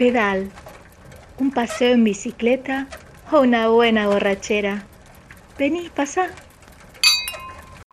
pedal, un paseo en bicicleta o una buena borrachera. Vení, pasa.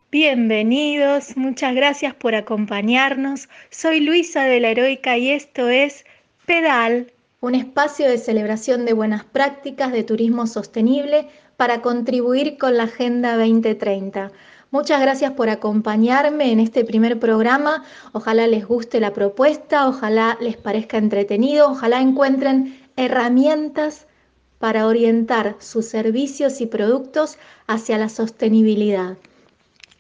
Bienvenidos, muchas gracias por acompañarnos. Soy Luisa de la Heroica y esto es Pedal, un espacio de celebración de buenas prácticas de turismo sostenible para contribuir con la Agenda 2030. Muchas gracias por acompañarme en este primer programa. Ojalá les guste la propuesta, ojalá les parezca entretenido, ojalá encuentren herramientas para orientar sus servicios y productos hacia la sostenibilidad.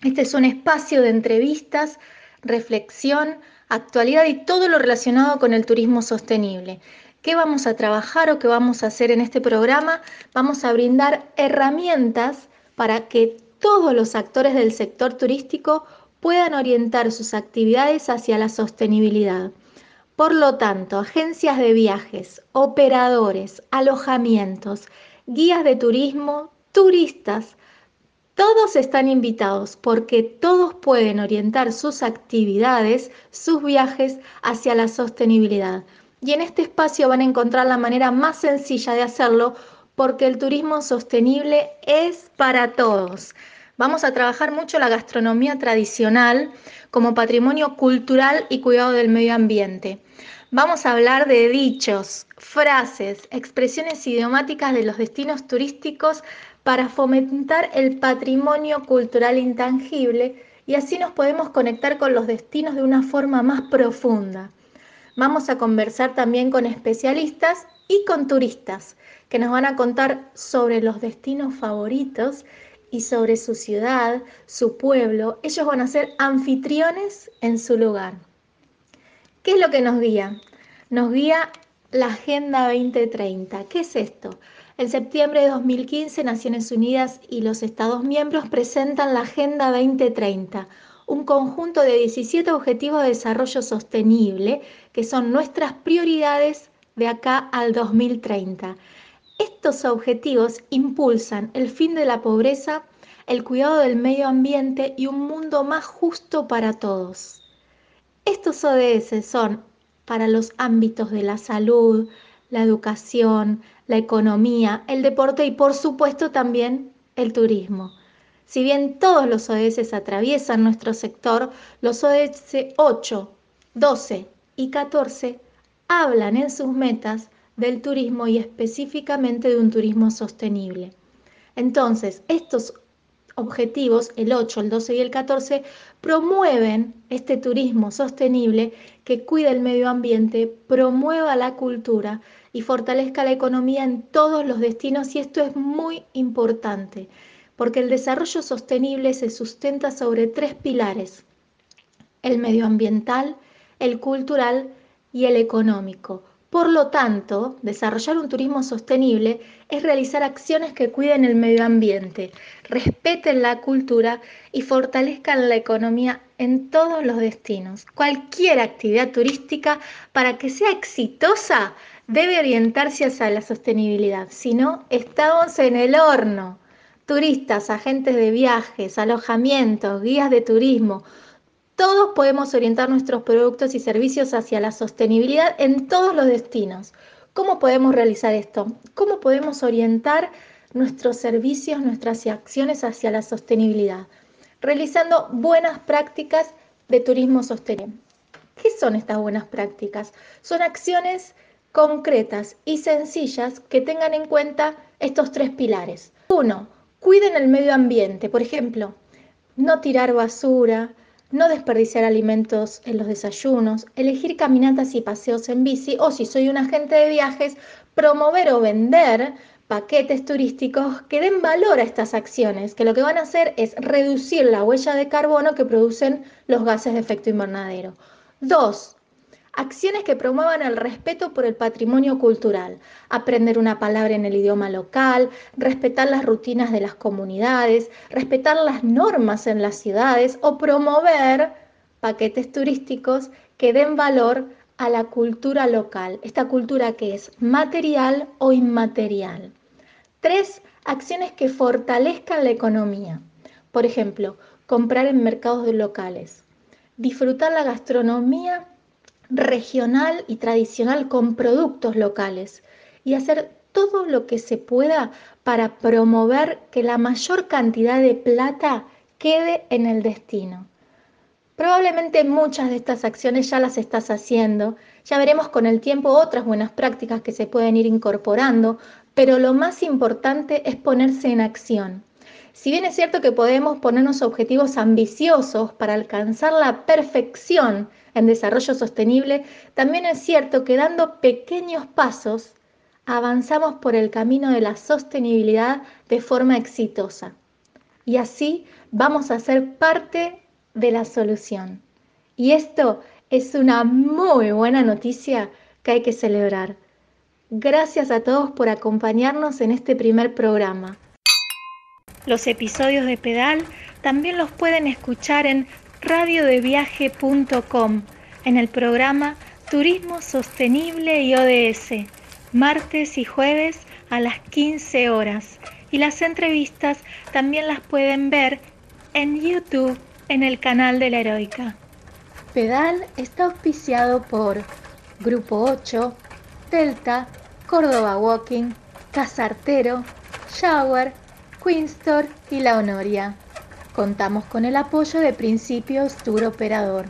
Este es un espacio de entrevistas, reflexión, actualidad y todo lo relacionado con el turismo sostenible. ¿Qué vamos a trabajar o qué vamos a hacer en este programa? Vamos a brindar herramientas para que todos los actores del sector turístico puedan orientar sus actividades hacia la sostenibilidad. Por lo tanto, agencias de viajes, operadores, alojamientos, guías de turismo, turistas, todos están invitados porque todos pueden orientar sus actividades, sus viajes hacia la sostenibilidad. Y en este espacio van a encontrar la manera más sencilla de hacerlo porque el turismo sostenible es para todos. Vamos a trabajar mucho la gastronomía tradicional como patrimonio cultural y cuidado del medio ambiente. Vamos a hablar de dichos, frases, expresiones idiomáticas de los destinos turísticos para fomentar el patrimonio cultural intangible y así nos podemos conectar con los destinos de una forma más profunda. Vamos a conversar también con especialistas y con turistas que nos van a contar sobre los destinos favoritos y sobre su ciudad, su pueblo. Ellos van a ser anfitriones en su lugar. ¿Qué es lo que nos guía? Nos guía la Agenda 2030. ¿Qué es esto? En septiembre de 2015, Naciones Unidas y los Estados miembros presentan la Agenda 2030, un conjunto de 17 objetivos de desarrollo sostenible que son nuestras prioridades de acá al 2030. Estos objetivos impulsan el fin de la pobreza, el cuidado del medio ambiente y un mundo más justo para todos. Estos ODS son para los ámbitos de la salud, la educación, la economía, el deporte y por supuesto también el turismo. Si bien todos los ODS atraviesan nuestro sector, los ODS 8, 12 y 14 hablan en sus metas del turismo y específicamente de un turismo sostenible. Entonces, estos objetivos, el 8, el 12 y el 14, promueven este turismo sostenible que cuida el medio ambiente, promueva la cultura y fortalezca la economía en todos los destinos y esto es muy importante porque el desarrollo sostenible se sustenta sobre tres pilares, el medioambiental, el cultural y el económico. Por lo tanto, desarrollar un turismo sostenible es realizar acciones que cuiden el medio ambiente, respeten la cultura y fortalezcan la economía en todos los destinos. Cualquier actividad turística, para que sea exitosa, debe orientarse hacia la sostenibilidad. Si no, estamos en el horno. Turistas, agentes de viajes, alojamientos, guías de turismo, todos podemos orientar nuestros productos y servicios hacia la sostenibilidad en todos los destinos. ¿Cómo podemos realizar esto? ¿Cómo podemos orientar nuestros servicios, nuestras acciones hacia la sostenibilidad? Realizando buenas prácticas de turismo sostenible. ¿Qué son estas buenas prácticas? Son acciones concretas y sencillas que tengan en cuenta estos tres pilares. Uno, cuiden el medio ambiente. Por ejemplo, no tirar basura, no desperdiciar alimentos en los desayunos, elegir caminatas y paseos en bici o si soy un agente de viajes, promover o vender paquetes turísticos que den valor a estas acciones, que lo que van a hacer es reducir la huella de carbono que producen los gases de efecto invernadero. Dos, Acciones que promuevan el respeto por el patrimonio cultural, aprender una palabra en el idioma local, respetar las rutinas de las comunidades, respetar las normas en las ciudades o promover paquetes turísticos que den valor a la cultura local, esta cultura que es material o inmaterial. Tres, acciones que fortalezcan la economía. Por ejemplo, comprar en mercados locales, disfrutar la gastronomía regional y tradicional con productos locales y hacer todo lo que se pueda para promover que la mayor cantidad de plata quede en el destino. Probablemente muchas de estas acciones ya las estás haciendo, ya veremos con el tiempo otras buenas prácticas que se pueden ir incorporando, pero lo más importante es ponerse en acción. Si bien es cierto que podemos ponernos objetivos ambiciosos para alcanzar la perfección en desarrollo sostenible, también es cierto que dando pequeños pasos avanzamos por el camino de la sostenibilidad de forma exitosa. Y así vamos a ser parte de la solución. Y esto es una muy buena noticia que hay que celebrar. Gracias a todos por acompañarnos en este primer programa. Los episodios de Pedal también los pueden escuchar en radiodeviaje.com en el programa Turismo Sostenible y ODS, martes y jueves a las 15 horas. Y las entrevistas también las pueden ver en YouTube en el canal de la Heroica. Pedal está auspiciado por Grupo 8, Delta, Córdoba Walking, Casartero, Shower, Queenstore y La Honoria. Contamos con el apoyo de Principios Tour Operador.